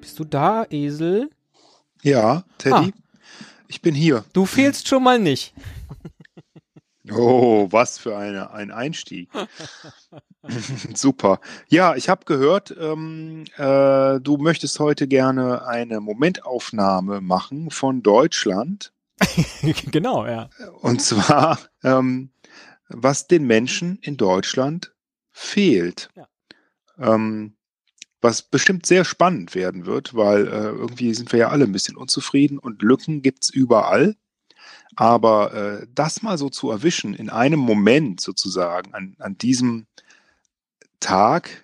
Bist du da, Esel? Ja, Teddy, Ah. Ich bin hier. Du fehlst schon mal nicht. Oh, was für eine, ein Einstieg. Super. Ja, ich habe gehört, ähm, äh, du möchtest heute gerne eine Momentaufnahme machen von Deutschland. genau, ja. Und zwar, ähm, was den Menschen in Deutschland fehlt. Ja. Ähm, was bestimmt sehr spannend werden wird, weil äh, irgendwie sind wir ja alle ein bisschen unzufrieden und Lücken gibt's überall. Aber äh, das mal so zu erwischen, in einem Moment sozusagen, an, an diesem Tag,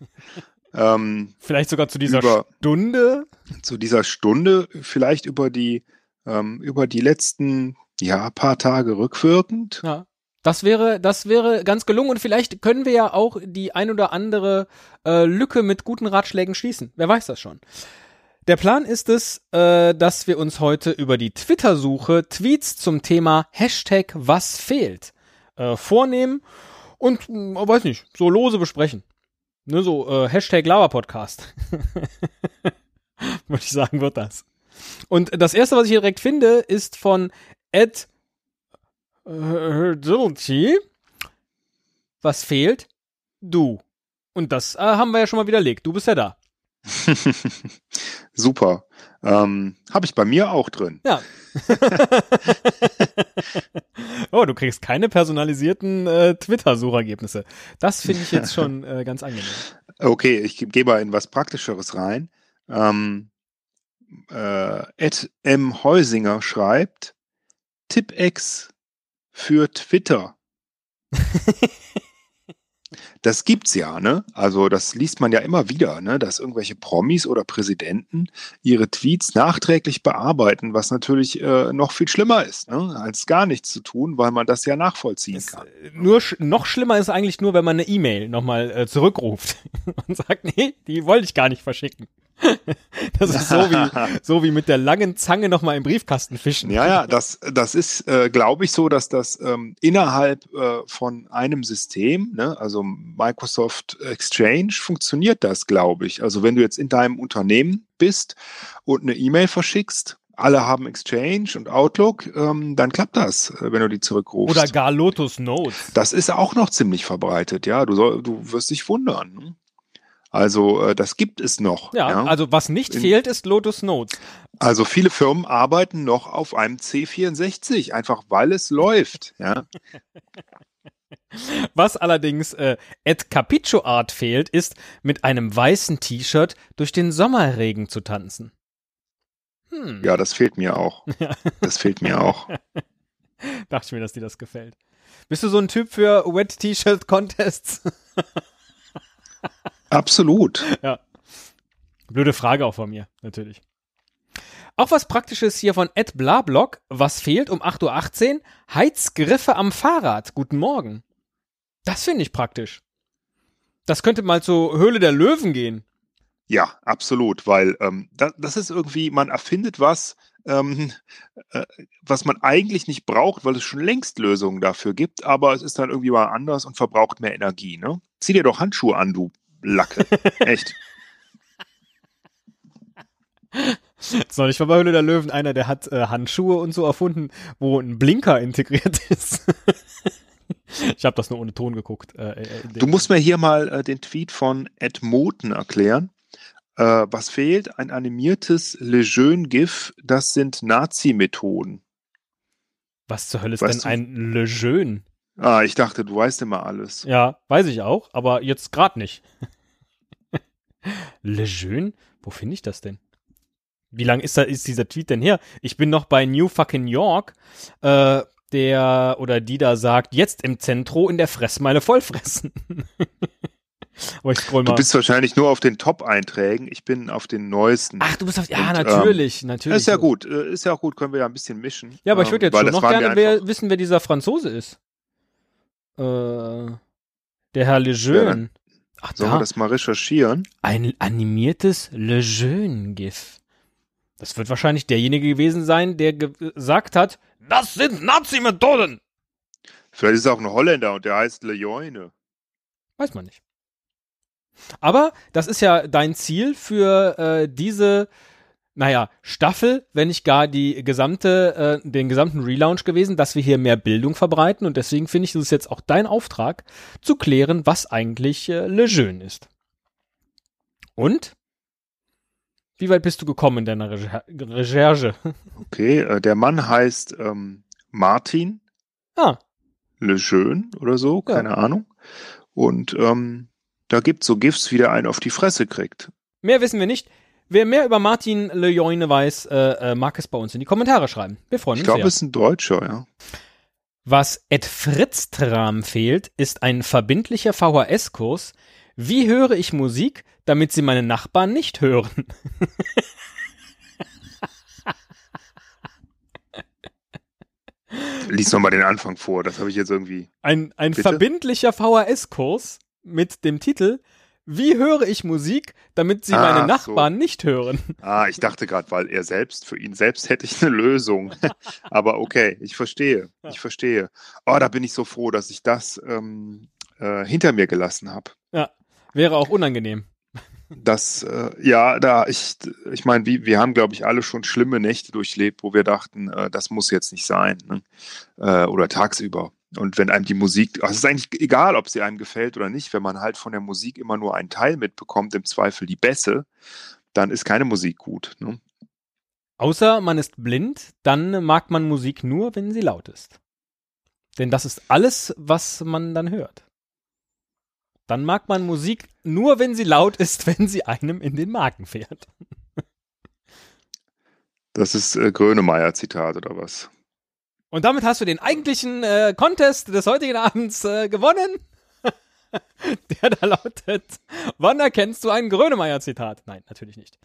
ähm, Vielleicht sogar zu dieser Über- Stunde. zu dieser Stunde, vielleicht über die, ähm, über die letzten ja, paar Tage rückwirkend. Ja. Das wäre, das wäre ganz gelungen und vielleicht können wir ja auch die ein oder andere äh, Lücke mit guten Ratschlägen schließen. Wer weiß das schon. Der Plan ist es, äh, dass wir uns heute über die Twitter-Suche Tweets zum Thema Hashtag was fehlt äh, vornehmen und, mh, weiß nicht, so lose besprechen. Ne, so äh, Hashtag Lava-Podcast. Würde ich sagen, wird das. Und das erste, was ich hier direkt finde, ist von Ed äh. Was fehlt? Du. Und das äh, haben wir ja schon mal widerlegt. Du bist ja da. Super. Ähm, Habe ich bei mir auch drin. Ja. oh, du kriegst keine personalisierten äh, Twitter-Suchergebnisse. Das finde ich jetzt schon äh, ganz angenehm. Okay, ich ge- gehe mal in was Praktischeres rein. Ähm, äh, Ed M. Heusinger schreibt, Tippex für Twitter. Das gibt's ja, ne? Also das liest man ja immer wieder, ne? Dass irgendwelche Promis oder Präsidenten ihre Tweets nachträglich bearbeiten, was natürlich äh, noch viel schlimmer ist, ne? als gar nichts zu tun, weil man das ja nachvollziehen Es, kann. äh, nur sch noch schlimmer ist eigentlich nur, wenn man eine E-Mail nochmal äh, zurückruft und sagt, nee, die wollte ich gar nicht verschicken. das ist so wie, so wie mit der langen Zange nochmal im Briefkasten fischen. Ja, ja, das, das ist, äh, glaube ich, so, dass das ähm, innerhalb äh, von einem System, ne, also Microsoft Exchange, funktioniert das, glaube ich. Also wenn du jetzt in deinem Unternehmen bist und eine E-Mail verschickst, alle haben Exchange und Outlook, ähm, dann klappt das, äh, wenn du die zurückrufst. Oder gar Lotus Notes. das ist auch noch ziemlich verbreitet, ja. Du, soll, du wirst dich wundern. Also äh, das gibt es noch. Ja, also was nicht In- fehlt, ist Lotus Notes. Also viele Firmen arbeiten noch auf einem C64, einfach weil es läuft. Ja. Was allerdings äh, Ed Capicho Art fehlt, ist, mit einem weißen T-Shirt durch den Sommerregen zu tanzen. Hm, ja, das fehlt mir auch. Das fehlt mir auch. dachte ich mir, dass dir das gefällt. Bist du so ein Typ für Wet T-Shirt Contests? Absolut. ja. Blöde Frage auch von mir, natürlich. Auch was Praktisches hier von Ed Blablock. Was fehlt um 8.18 Uhr? Heizgriffe am Fahrrad. Guten Morgen. Das finde ich praktisch. Das könnte mal zur Höhle der Löwen gehen. Ja, absolut, weil ähm, das, das ist irgendwie, man erfindet was, ähm, äh, was man eigentlich nicht braucht, weil es schon längst Lösungen dafür gibt, aber es ist dann irgendwie mal anders und verbraucht mehr Energie. Ne? Zieh dir doch Handschuhe an, du Lacke. Echt. Neulich war bei Höhle der Löwen einer, der hat äh, Handschuhe und so erfunden, wo ein Blinker integriert ist. ich habe das nur ohne Ton geguckt. Äh, äh, Du musst mir hier mal äh, den Tweet von Ed Moten erklären. Äh, was fehlt? Ein animiertes Lejeune-GIF, das sind Nazi-Methoden. Was zur Hölle ist Weißt denn ein Lejeune? Ah, ich dachte, du weißt immer alles. Ja, weiß ich auch, aber jetzt gerade nicht. Lejeune? Wo finde ich das denn? Wie lang ist, da, ist dieser Tweet denn her? Ich bin noch bei New Fucking York, äh, der oder die da sagt, jetzt im Zentro in der Fressmeile vollfressen. Aber ich scroll mal. Du bist wahrscheinlich nur auf den Top-Einträgen. Ich bin auf den neuesten. Ach, du bist auf. Ja, Und, natürlich, natürlich. ist ja gut. äh, Ist ja auch gut. Können wir ja ein bisschen mischen. Ja, aber ich würde Ähm, jetzt weil schon noch gerne wer, wissen, wer dieser Franzose ist. Äh, der Herr Lejeune. Ach, Sollen wir da. das mal recherchieren? Ein animiertes Lejeune-GIF. Das wird wahrscheinlich derjenige gewesen sein, der ge gesagt hat, das sind Nazi-Methoden. Vielleicht ist er auch ein Holländer und der heißt Lejoine. Weiß man nicht. Aber das ist ja dein Ziel für äh, diese, naja, Staffel, wenn nicht gar die gesamte, äh, den gesamten Relaunch gewesen, dass wir hier mehr Bildung verbreiten und deswegen finde ich, es ist jetzt auch dein Auftrag, zu klären, was eigentlich äh, Lejeune ist. Und? Wie weit bist du gekommen in deiner Recher Recherche? Okay, äh, der Mann heißt ähm, Martin ah, Lejeune oder so, Ja. keine Ahnung. Und ähm, da gibt so GIFs, wie der einen auf die Fresse kriegt. mehr wissen wir nicht. Wer mehr über Martin Lejeune weiß, äh, äh, mag es bei uns in die Kommentare schreiben. Wir freuen Ich uns glaube, sehr. es ist ein Deutscher, ja. Was Ed Fritztram fehlt, ist ein verbindlicher VHS-Kurs. Wie höre ich Musik, damit sie meine Nachbarn nicht hören? Lies noch mal den Anfang vor, das habe ich jetzt irgendwie. Ein, ein Bitte? verbindlicher VHS-Kurs mit dem Titel Wie höre ich Musik, damit sie Ah, meine so. Nachbarn nicht hören? Ah, ich dachte gerade, weil er selbst, für ihn selbst hätte ich eine Lösung. Aber okay, ich verstehe. Ja. Ich verstehe. Oh, da bin ich so froh, dass ich das ähm, äh, hinter mir gelassen habe. Wäre auch unangenehm. Das, äh, ja, da, ich, ich meine, wir, wir haben, glaube ich, alle schon schlimme Nächte durchlebt, wo wir dachten, äh, das muss jetzt nicht sein. Ne? Äh, oder tagsüber. Und wenn einem die Musik, also es ist eigentlich egal, ob sie einem gefällt oder nicht, wenn man halt von der Musik immer nur einen Teil mitbekommt, im Zweifel die Bässe, dann ist keine Musik gut. Ne? Außer man ist blind, dann mag man Musik nur, wenn sie laut ist. Denn das ist alles, was man dann hört. Dann mag man Musik nur, wenn sie laut ist, wenn sie einem in den Magen fährt. Das ist äh, Grönemeyer-Zitat oder was? Und damit hast du den eigentlichen äh, Contest des heutigen Abends äh, gewonnen. Der da lautet, wann erkennst du ein Grönemeyer-Zitat? Nein, natürlich nicht.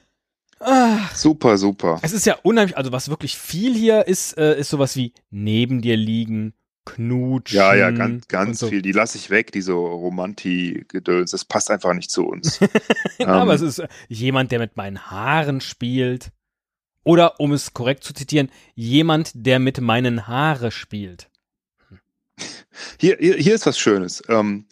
Ah, Super, super. es ist ja unheimlich, also was wirklich viel hier ist, äh, ist sowas wie neben dir liegen, knutschen. Ja, ja, ganz, ganz so. viel. Die lasse ich weg, diese Romanti-Gedöns. Das passt einfach nicht zu uns. Ja, aber es Ähm, ist äh, jemand, der mit meinen Haaren spielt. Oder, um es korrekt zu zitieren, jemand, der mit meinen Haare spielt. Hier, hier, hier ist was Schönes. Ähm,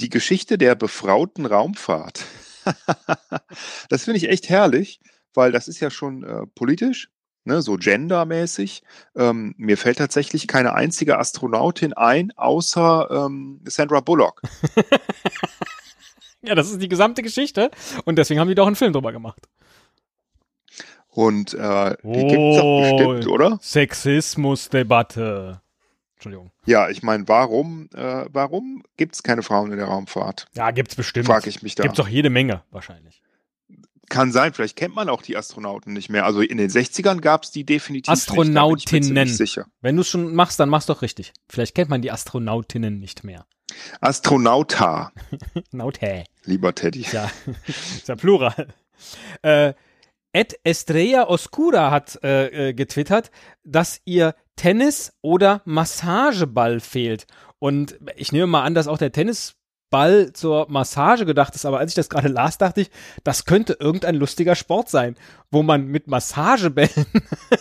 die Geschichte der befrauten Raumfahrt. das finde ich echt herrlich, weil das ist ja schon äh, politisch, ne, so gendermäßig. Ähm, mir fällt tatsächlich keine einzige Astronautin ein, außer ähm, Sandra Bullock. Ja, das ist die gesamte Geschichte. Und deswegen haben die doch einen Film drüber gemacht. Und äh, die gibt es doch Oh. bestimmt, oder? Sexismusdebatte. Entschuldigung. Ja, ich meine, warum, äh, warum gibt es keine Frauen in der Raumfahrt? Ja, gibt's bestimmt. Frage ich mich da. Gibt's doch jede Menge, wahrscheinlich. Kann sein, vielleicht kennt man auch die Astronauten nicht mehr. Also in den 60ern gab es die definitiv nicht. da bin ich Astronautinnen. sicher. Wenn du es schon machst, dann mach's doch richtig. Vielleicht kennt man die Astronautinnen nicht mehr. Astronauta, Naute. lieber Teddy. Ja, ist ja Plural. Äh, Ed Estrella Oscura hat äh, äh, getwittert, dass ihr Tennis- oder Massageball fehlt. Und ich nehme mal an, dass auch der Tennisball zur Massage gedacht ist. Aber als ich das gerade las, dachte ich, das könnte irgendein lustiger Sport sein, wo man mit Massagebällen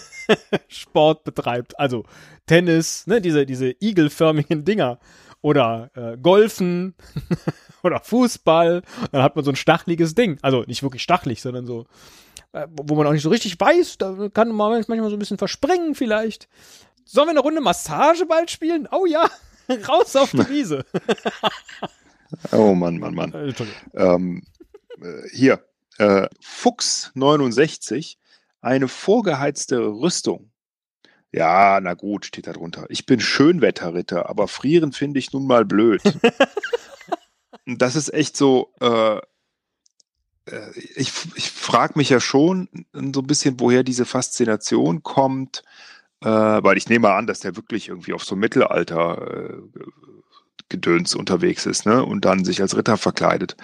Sport betreibt. Also Tennis, ne, diese, diese igelförmigen Dinger. Oder äh, Golfen oder Fußball. Dann hat man so ein stachliges Ding. Also nicht wirklich stachlig, sondern so, wo man auch nicht so richtig weiß. Da kann man manchmal so ein bisschen verspringen vielleicht. Sollen wir eine Runde Massageball spielen? Oh ja, raus auf die Wiese. Oh Mann, Mann, Mann. Äh. Ähm, äh, hier, äh, Fuchs 69, eine vorgeheizte Rüstung. Ja, na gut, steht da drunter. Ich bin Schönwetterritter, aber frieren finde ich nun mal blöd. Das ist echt so, äh, äh, ich, ich frage mich ja schon so ein bisschen, woher diese Faszination kommt, äh, weil ich nehme mal an, dass der wirklich irgendwie auf so Mittelalter äh, Gedöns unterwegs ist, ne? Und dann sich als Ritter verkleidet.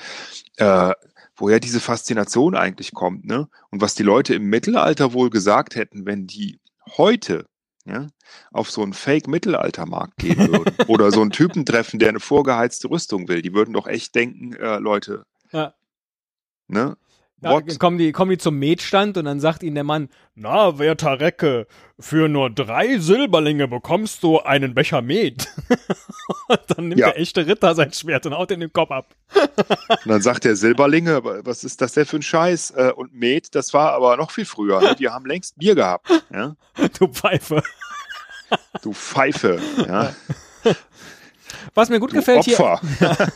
Äh, woher diese Faszination eigentlich kommt, ne? Und was die Leute im Mittelalter wohl gesagt hätten, wenn die heute ja, auf so einen Fake-Mittelaltermarkt gehen würden oder so einen Typen treffen, der eine vorgeheizte Rüstung will. Die würden doch echt denken, äh, Leute, Ja. Ne? Ja, kommen, die, kommen die zum Metstand und dann sagt ihnen der Mann, na, werter Recke, für nur drei Silberlinge bekommst du einen Becher Met. und dann nimmt Ja. der echte Ritter sein Schwert und haut in den Kopf ab. Und dann sagt der Silberlinge, was ist das denn für ein Scheiß? Äh, Und Met, das war aber noch viel früher. Ne? Die haben längst Bier gehabt. Ja? Du Pfeife. Du Pfeife. Ja? Was mir gut Du gefällt hier, Opfer.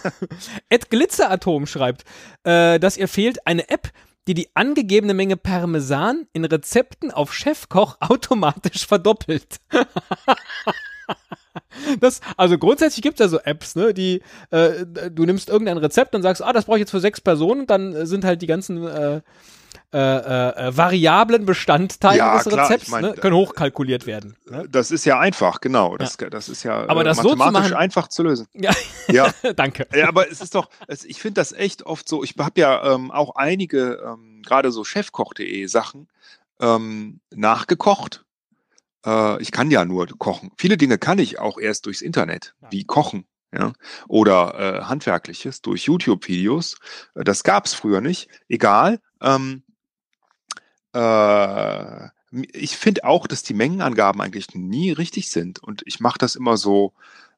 Ed Glitzeratom schreibt, äh, dass ihr fehlt eine App, die die angegebene Menge Parmesan in Rezepten auf Chefkoch automatisch verdoppelt. Das, also grundsätzlich gibt es ja so Apps, ne, die äh, du nimmst irgendein Rezept und sagst, ah, das brauche ich jetzt für sechs Personen und dann äh, sind halt die ganzen äh, äh, äh, äh, variablen Bestandteile Ja, des klar, Rezepts ich mein, ne, können hochkalkuliert werden. Ne? Das ist ja einfach, genau. Das, das ist ja Aber äh, das so zu mathematisch machen- einfach zu lösen. Ja, Ja. danke. Ja, aber es ist doch, es, ich finde das echt oft so, ich habe ja ähm, auch einige, ähm, gerade so chefkoch.de Sachen ähm, nachgekocht. Äh, ich kann ja nur kochen. Viele Dinge kann ich auch erst durchs Internet, Ja. wie kochen. Ja, oder äh, handwerkliches durch YouTube-Videos. Äh, Das gab es früher nicht. Egal. Ähm, äh, ich finde auch, dass die Mengenangaben eigentlich nie richtig sind. Und ich mache das immer so,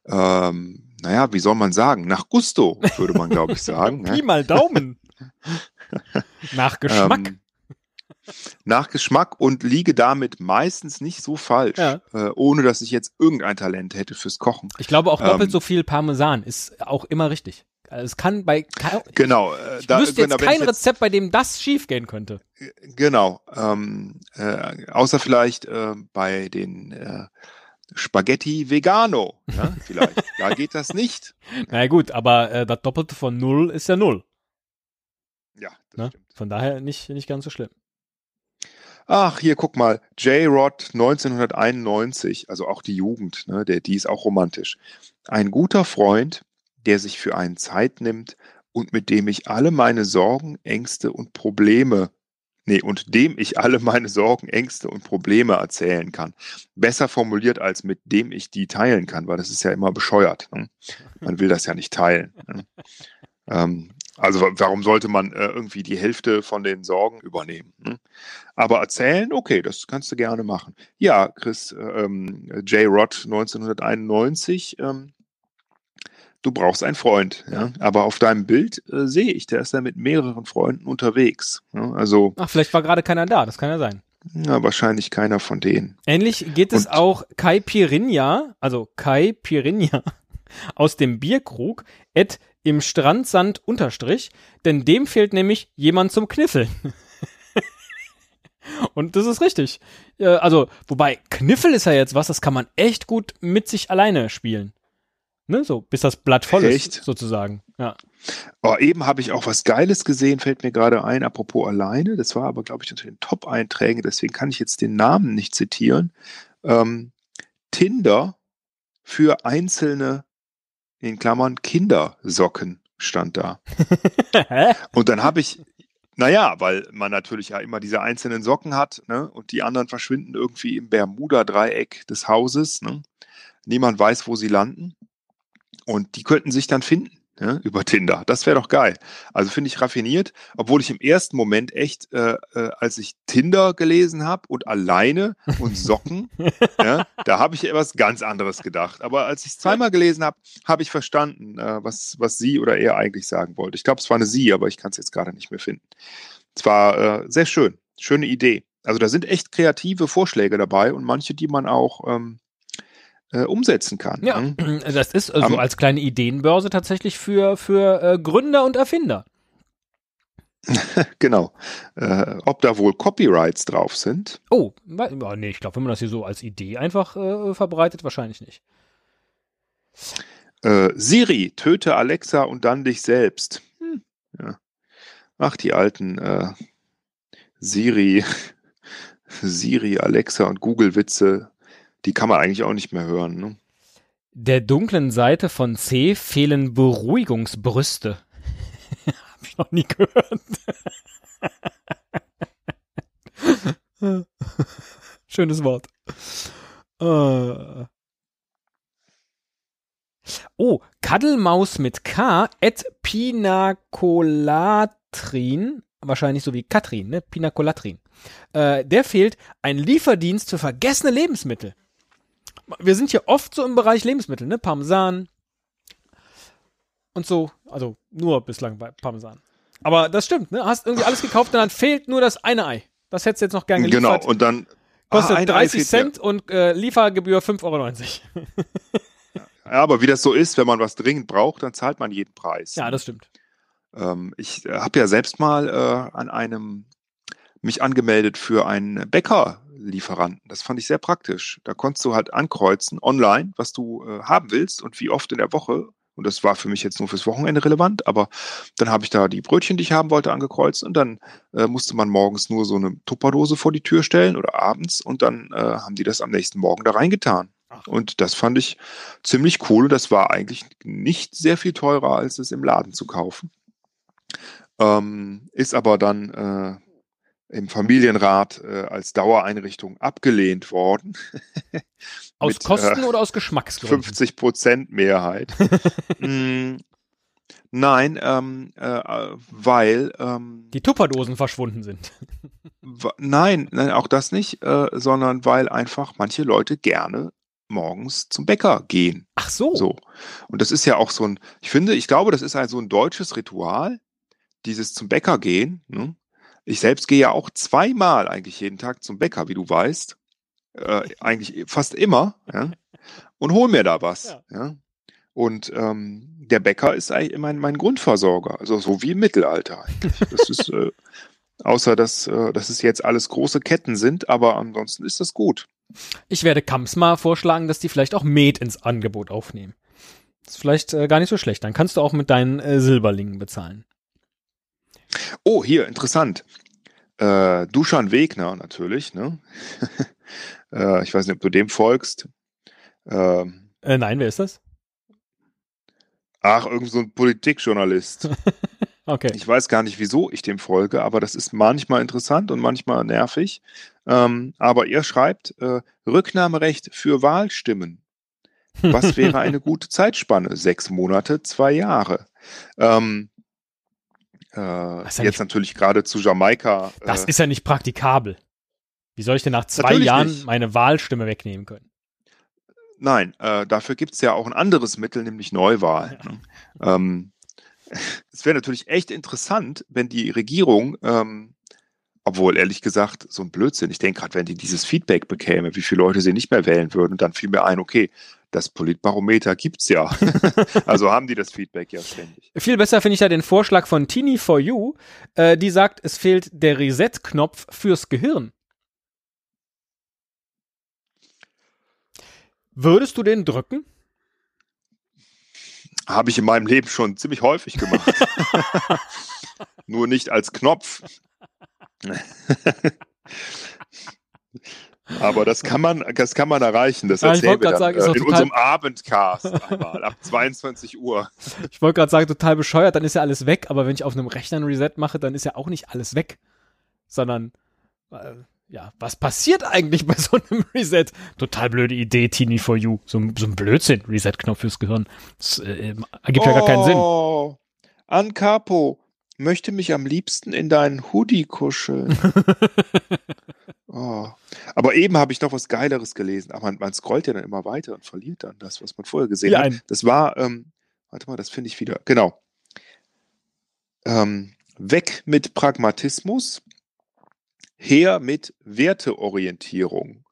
ähm, naja, wie soll man sagen? Nach Gusto, würde man, glaube ich, sagen. Pi ne? mal Daumen. Nach Geschmack. Ähm, nach Geschmack und liege damit meistens nicht so falsch, Ja. äh, ohne dass ich jetzt irgendein Talent hätte fürs Kochen. Ich glaube auch doppelt ähm, so viel Parmesan ist auch immer richtig. Also es kann bei ke- Genau. Äh, ich wüsste genau, jetzt wenn ich kein Rezept, bei dem das schief gehen könnte. Genau. Ähm, äh, außer vielleicht äh, bei den äh, Spaghetti Vegano. Ja, vielleicht. da geht das nicht. Na ja, gut, aber äh, das Doppelte von null ist ja null. Ja, das Ne? stimmt. Von daher nicht, nicht ganz so schlimm. Ach, hier guck mal, J-Rod 1991, also auch die Jugend, ne, der, die ist auch romantisch. Ein guter Freund, der sich für einen Zeit nimmt und mit dem ich alle meine Sorgen, Ängste und Probleme, nee, und dem ich alle meine Sorgen, Ängste und Probleme erzählen kann. Besser formuliert als mit dem ich die teilen kann, weil das ist ja immer bescheuert. Ne? Man will das ja nicht teilen. Ne? Ähm, also wa- warum sollte man äh, irgendwie die Hälfte von den Sorgen übernehmen? Ne? Aber erzählen, okay, das kannst du gerne machen. Ja, Chris, äh, ähm, J. Rod 1991, ähm, du brauchst einen Freund. Ja? Aber auf deinem Bild äh, sehe ich, der ist ja mit mehreren Freunden unterwegs. Ja? Also Ach, vielleicht war gerade keiner da, das kann ja sein. ja, wahrscheinlich keiner von denen. Ähnlich geht es Und- auch Kai Pirinha, also Kai Pirinha aus dem Bierkrug, et im Strandsand unterstrich, denn dem fehlt nämlich jemand zum Kniffeln. Und das ist richtig. Äh, Also, wobei, Kniffel ist ja jetzt was, das kann man echt gut mit sich alleine spielen. Ne, so, bis das Blatt voll Echt? ist, sozusagen. Ja. Oh, eben habe ich auch was Geiles gesehen, fällt mir gerade ein, apropos alleine. Das war aber, glaube ich, unter den Top-Einträgen, deswegen kann ich jetzt den Namen nicht zitieren. Ähm, Tinder für einzelne, in Klammern, Kindersocken stand da. Und dann habe ich, naja, weil man natürlich ja immer diese einzelnen Socken hat, ne? Und die anderen verschwinden irgendwie im Bermuda-Dreieck des Hauses, ne? Niemand weiß, wo sie landen. Und die könnten sich dann finden. Ja, über Tinder. Das wäre doch geil. Also finde ich raffiniert, obwohl ich im ersten Moment echt, äh, äh, als ich Tinder gelesen habe und alleine und Socken, ja, da habe ich etwas ganz anderes gedacht. Aber als ich es zweimal gelesen habe, habe ich verstanden, äh, was, was sie oder er eigentlich sagen wollte. Ich glaube, es war eine sie, aber ich kann es jetzt gerade nicht mehr finden. Es war äh, sehr schön. Schöne Idee. Also da sind echt kreative Vorschläge dabei und manche, die man auch ähm, äh, umsetzen kann. Ja, ne? das ist also Am- als kleine Ideenbörse tatsächlich für, für äh, Gründer und Erfinder. Genau. Äh, ob da wohl Copyrights drauf sind? Oh, nee, ich glaube, wenn man das hier so als Idee einfach äh, verbreitet, wahrscheinlich nicht. Äh, Siri, töte Alexa und dann dich selbst. Hm, ja. Ach, die alten äh, Siri, Siri, Alexa und Google-Witze, die kann man eigentlich auch nicht mehr hören. Ne? Der dunklen Seite von C fehlen Beruhigungsbrüste. Hab ich noch nie gehört. Schönes Wort. Äh. Oh, Kaddelmaus mit K, et Pinacolatrin, wahrscheinlich so wie Katrin, ne? Pinacolatrin. Äh, der fehlt ein Lieferdienst für vergessene Lebensmittel. Wir sind hier oft so im Bereich Lebensmittel, ne? Parmesan und so. Also nur bislang bei Parmesan. Aber das stimmt, ne? Hast irgendwie alles gekauft und dann fehlt nur das eine Ei. Das hättest du jetzt noch gern geliefert. Genau, und dann Kostet Ah, ein 30 Ei fehlt Cent und äh, Liefergebühr 5,90 Euro. Ja, aber wie das so ist, wenn man was dringend braucht, dann zahlt man jeden Preis. ja, das stimmt. Ähm, ich äh, habe ja selbst mal äh, an einem mich angemeldet für einen Bäckerlieferanten. Das fand ich sehr praktisch. Da konntest du halt ankreuzen online, was du äh, haben willst und wie oft in der Woche. Und das war für mich jetzt nur fürs Wochenende relevant, aber dann habe ich da die Brötchen, die ich haben wollte, angekreuzt und dann äh, musste man morgens nur so eine Tupperdose vor die Tür stellen oder abends und dann äh, haben die das am nächsten Morgen da reingetan. Und das fand ich ziemlich cool. Das war eigentlich nicht sehr viel teurer, als es im Laden zu kaufen. Ähm, ist aber dann äh, im Familienrat äh, als Dauereinrichtung abgelehnt worden. Aus Mit, Kosten äh, oder aus Geschmacksgründen? 50 Prozent Mehrheit. mm, nein, ähm, äh, weil ähm, Die Tupperdosen verschwunden sind. nein, nein, auch das nicht, äh, sondern weil einfach manche Leute gerne morgens zum Bäcker gehen. Ach so. So. Und das ist ja auch so ein, ich finde, ich glaube, das ist ein, so ein deutsches Ritual, dieses zum Bäcker gehen. Ne? Ich selbst gehe ja auch zweimal eigentlich jeden Tag zum Bäcker, wie du weißt. Äh, eigentlich fast immer. Ja? Und hol mir da was. Ja. Ja? Und ähm, der Bäcker ist eigentlich mein, mein Grundversorger. Also so wie im Mittelalter eigentlich. Das ist, äh, außer dass, äh, dass es jetzt alles große Ketten sind, aber ansonsten ist das gut. Ich werde Kamps mal vorschlagen, dass die vielleicht auch Met ins Angebot aufnehmen. Das ist vielleicht äh, gar nicht so schlecht. Dann kannst du auch mit deinen äh, Silberlingen bezahlen. Oh, hier, interessant. Äh, Duschan Wegner natürlich, ne? äh, ich weiß nicht, ob du dem folgst. Ähm, Äh, nein, wer ist das? ach, irgend so ein Politikjournalist. Okay. Ich weiß gar nicht, wieso ich dem folge, aber das ist manchmal interessant und manchmal nervig. Ähm, aber er schreibt, äh, Rücknahmerecht für Wahlstimmen. Was wäre eine gute Zeitspanne? Sechs Monate, zwei Jahre. Ähm, äh, ja jetzt nicht- natürlich gerade zu Jamaika. Das äh, ist ja nicht praktikabel. Wie soll ich denn nach zwei Jahren nicht. meine Wahlstimme wegnehmen können? Nein, äh, dafür gibt es ja auch ein anderes Mittel, nämlich Neuwahl. Ne? Ähm, es wäre natürlich echt interessant, wenn die Regierung, ähm, obwohl ehrlich gesagt, so ein Blödsinn, ich denke gerade, wenn die dieses Feedback bekäme, wie viele Leute sie nicht mehr wählen würden, dann fiel mir ein, okay, das Politbarometer gibt's ja. also haben die das Feedback ja ständig. Viel besser finde ich ja den Vorschlag von Tini for You. Äh, die sagt, es fehlt der Reset-Knopf fürs Gehirn. Würdest du den drücken? Habe ich in meinem Leben schon ziemlich häufig gemacht. Nur nicht als Knopf. Aber das kann man, das kann man erreichen. Das Ja, ich erzählen wir dann, sagen, äh, in unserem Abendcast einmal ab 22 Uhr. Ich wollte gerade sagen, total bescheuert, dann ist ja alles weg, aber wenn ich auf einem Rechner ein Reset mache, dann ist ja auch nicht alles weg. Sondern, äh, ja, was passiert eigentlich bei so einem Reset? Total blöde Idee, Tini for You. So, ein- so ein Blödsinn, Reset-Knopf fürs Gehirn. Das äh, ergibt ja gar keinen Sinn. Oh, Ancapo, möchte mich am liebsten in deinen Hoodie kuscheln. oh. Aber eben habe ich noch was Geileres gelesen. Aber man, man scrollt ja dann immer weiter und verliert dann das, was man vorher gesehen Ja, hat. Das war, ähm, warte mal, das finde ich wieder. Genau. Ähm, weg mit Pragmatismus, her mit Werteorientierung.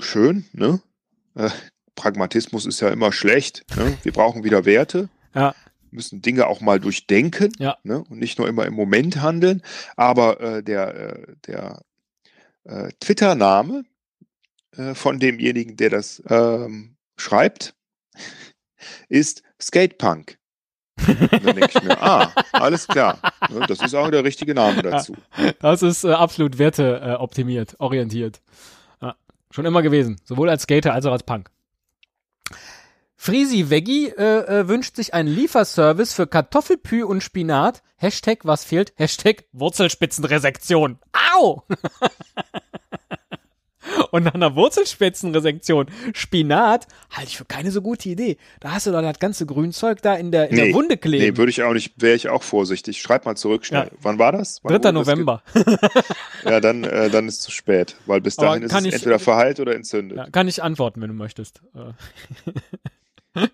Schön, ne? Äh, Pragmatismus ist ja immer schlecht. Ne? Wir brauchen wieder Werte. Ja. Müssen Dinge auch mal durchdenken Ja. ne? und nicht nur immer im Moment handeln. Aber äh, der, äh, der äh, Twitter-Name äh, von demjenigen, der das ähm, schreibt, ist Skatepunk. Und dann denke ich mir, ah, alles klar. Ne, das ist auch der richtige Name dazu. Das ist äh, absolut werteoptimiert, äh, orientiert. Ja, schon immer gewesen. Sowohl als Skater als auch als Punk. Frisi Veggie äh, äh, wünscht sich einen Lieferservice für Kartoffelpü und Spinat. Hashtag was fehlt? Hashtag Wurzelspitzenresektion. Au! und nach einer Wurzelspitzenresektion Spinat halte ich für keine so gute Idee. Da hast du doch das ganze Grünzeug da in der, in Nee, der Wunde kleben. Nee, würde ich auch nicht, wäre ich auch vorsichtig. Schreib mal zurück schnell. Ja. Wann war das? Wann 3. wurde das November. Ja, dann, äh, dann ist es zu spät, weil bis dahin ist es ich- entweder verheilt oder entzündet. Ja, kann ich antworten, wenn du möchtest.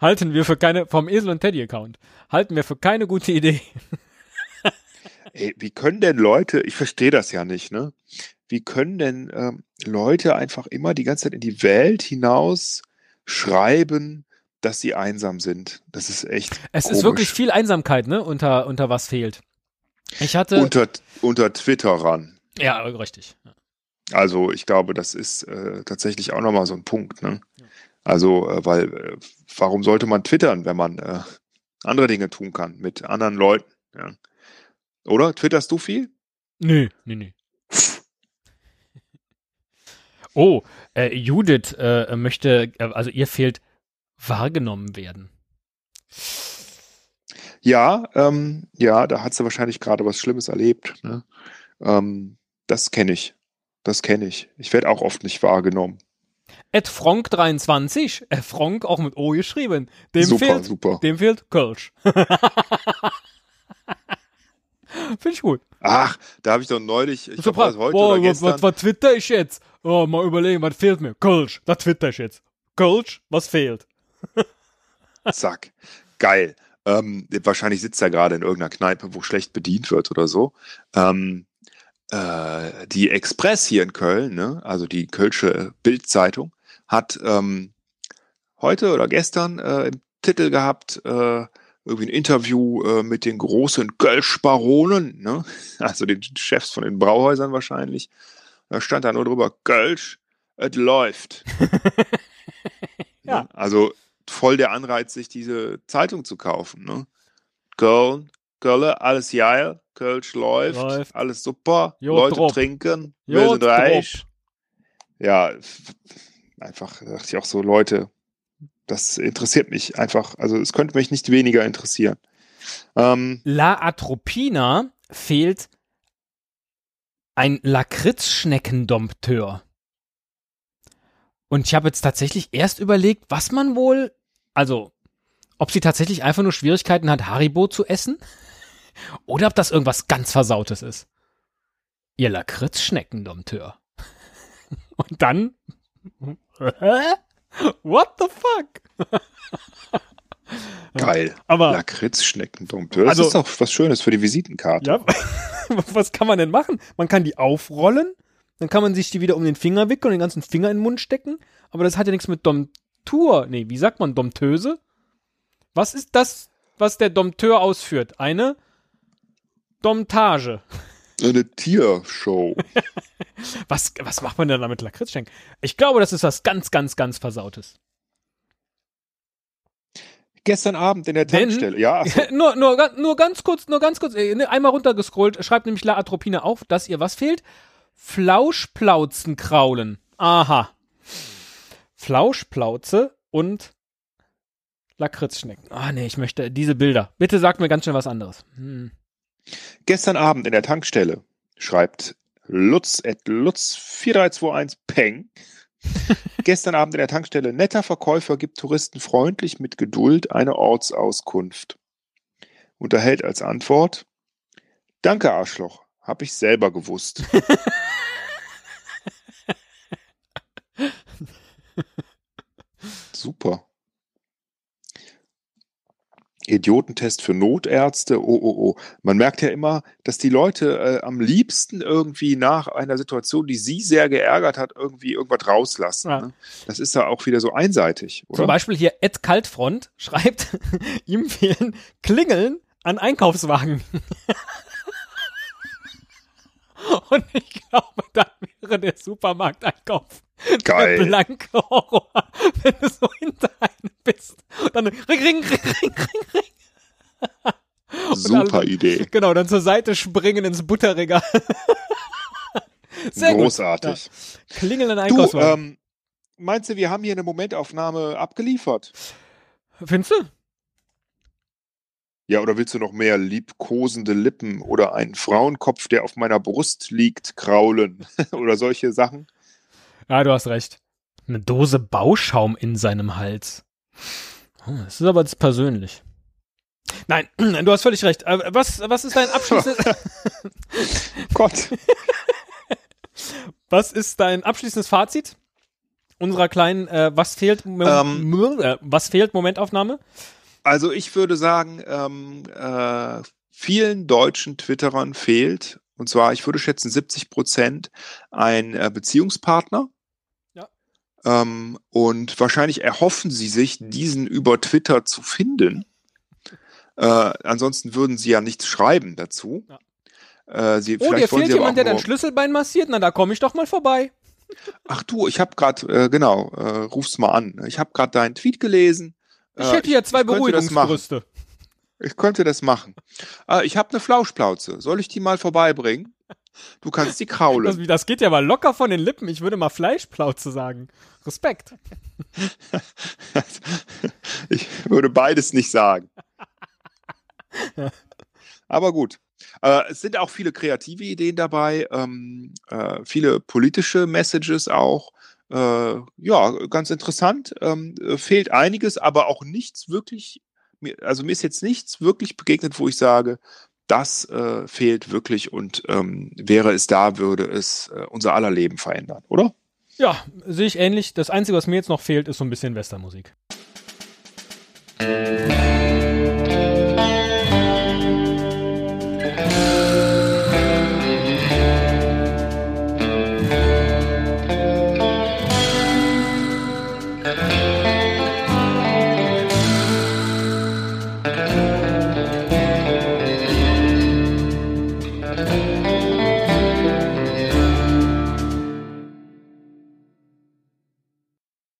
Halten wir für keine, vom Esel und Teddy Account, halten wir für keine gute Idee. Ey, wie können denn Leute, ich verstehe das ja nicht, ne? Wie können denn ähm, Leute einfach immer die ganze Zeit in die Welt hinaus schreiben, dass sie einsam sind? Das ist echt Es komisch. ist wirklich viel Einsamkeit, ne, unter, unter was fehlt. Ich hatte, unter, unter Twitter ran. ja, richtig. Also ich glaube, das ist äh, tatsächlich auch nochmal so ein Punkt, ne? Also, äh, weil, äh, warum sollte man twittern, wenn man äh, andere Dinge tun kann mit anderen Leuten? Ja. Oder? Twitterst du viel? Nö, nee, nee. Oh, äh, Judith äh, möchte, äh, also ihr fehlt wahrgenommen werden. Ja, ähm, ja, da hat sie wahrscheinlich gerade was Schlimmes erlebt. Ne? Ähm, das kenne ich. Das kenne ich. Ich werde auch oft nicht wahrgenommen. Ed Fronk23, äh, Fronk auch mit O geschrieben. Dem super, fehlt, super. dem fehlt Kölsch. Finde ich gut. Ach, da habe ich doch neulich, ich glaube, heute boah, oder was, gestern. was, was twitter ich jetzt? Oh, mal überlegen, was fehlt mir? Kölsch, das twitter ich jetzt. Kölsch, was fehlt? Zack. Geil. Ähm, wahrscheinlich sitzt er gerade in irgendeiner Kneipe, wo schlecht bedient wird oder so. Ähm, äh, die Express hier in Köln, ne, also die Kölsche Bildzeitung, hat ähm, heute oder gestern äh, im Titel gehabt, äh, irgendwie ein Interview äh, mit den großen Kölsch-Baronen, ne? also den Chefs von den Brauhäusern wahrscheinlich. Da stand da nur drüber, Kölsch, es läuft. Ja. Also voll der Anreiz, sich diese Zeitung zu kaufen. Ne? Köln, Kölle, alles geil, Kölsch läuft, Läuft. alles super, Jo, Leute trop. trinken, Jo, wir sind reich. Ja, einfach da dachte ich auch so, Leute, das interessiert mich einfach, also es könnte mich nicht weniger interessieren. Ähm, La Atropina fehlt ein Lakritzschneckendompteur. Und ich habe jetzt tatsächlich erst überlegt, was man wohl, also ob sie tatsächlich einfach nur Schwierigkeiten hat, Haribo zu essen oder ob das irgendwas ganz Versautes ist. Ihr Lakritzschneckendompteur. Und dann, what the fuck? geil. Aber Lakritzschneckendompteur. Das Also- ist doch was Schönes für die Visitenkarte. Ja, was kann man denn machen? Man kann die aufrollen, dann kann man sich die wieder um den Finger wickeln und den ganzen Finger in den Mund stecken, aber das hat ja nichts mit Domptur. Nee, wie sagt man Domptöse? Was ist das, was der Dompteur ausführt? Eine Domtage. Eine Tiershow. Was, was macht man denn da mit Lakritzschenk? Ich glaube, das ist was ganz, ganz, ganz Versautes. Gestern Abend in der Denn- Tankstelle. Ja, ach so. nur, nur, nur ganz kurz, nur ganz kurz, äh, ne, einmal runtergescrollt, schreibt nämlich La Atropine auf, dass ihr was fehlt? Flauschplauzen kraulen. Aha. Flauschplauze und Lakritzschnecken. Ah, nee, ich möchte diese Bilder. Bitte sagt mir ganz schnell was anderes. Hm. Gestern Abend in der Tankstelle schreibt Lutz at Lutz 4321 Peng. Gestern Abend in der Tankstelle netter Verkäufer gibt Touristen freundlich mit Geduld eine Ortsauskunft. Und erhält als Antwort Danke Arschloch, hab ich selber gewusst. Super. Idiotentest für Notärzte. Oh, oh, oh. Man merkt ja immer, dass die Leute äh, am liebsten irgendwie nach einer Situation, die sie sehr geärgert hat, irgendwie irgendwas rauslassen. Ja. Ne? Das ist ja auch wieder so einseitig, oder? Zum Beispiel hier Ed Kaltfront schreibt, ihm fehlen Klingeln an Einkaufswagen. Und ich glaube, dann wäre der Supermarkteinkauf Geil. der blanke Horror, wenn du so hinter einem bist. Dann ring, ring, ring, ring, ring, ring. Super alle- Idee. Genau, dann zur Seite springen ins Butterregal. Sehr Großartig. gut. Ja. Klingeln Du, Einkaufswagen. ähm, meinst du, wir haben hier eine Momentaufnahme abgeliefert? Findest du? Ja, oder willst du noch mehr liebkosende Lippen oder einen Frauenkopf, der auf meiner Brust liegt, kraulen? oder solche Sachen? Ja, du hast recht. Eine Dose Bauschaum in seinem Hals. Das ist aber jetzt persönlich. Nein, du hast völlig recht. Äh, was, was ist dein abschließendes... Gott. was ist dein abschließendes Fazit unserer kleinen äh, Was fehlt ähm, äh, Was fehlt Momentaufnahme? Also ich würde sagen, ähm, äh, vielen deutschen Twitterern fehlt, und zwar, ich würde schätzen, 70 Prozent ein äh, Beziehungspartner. Ähm, und wahrscheinlich erhoffen sie sich, diesen über Twitter zu finden. Äh, ansonsten würden sie ja nichts schreiben dazu. Ja. Äh, sie, oh, dir fehlt jemand, der dein Schlüsselbein massiert? Na, da komme ich doch mal vorbei. Ach du, ich habe gerade, äh, genau, äh, ruf's mal an. Ich habe gerade deinen Tweet gelesen. Ich äh, hätte hier zwei Beruhigungsbrüste. Ich könnte das machen. Äh, ich habe eine Flauschplauze. Soll ich die mal vorbeibringen? Du kannst die kraulen. Das, das, geht ja mal locker von den Lippen. Ich würde mal Fleischplauze sagen. Respekt. ich würde beides nicht sagen. Aber gut. Äh, es sind auch viele kreative Ideen dabei, ähm, äh, viele politische Messages auch. Äh, ja, ganz interessant. Ähm, äh, fehlt einiges, aber auch nichts wirklich. Also mir ist jetzt nichts wirklich begegnet, wo ich sage, das äh, fehlt wirklich und ähm, wäre es da, würde es äh, unser aller Leben verändern, oder? Ja, sehe ich ähnlich. Das Einzige, was mir jetzt noch fehlt, ist so ein bisschen Westernmusik. Musik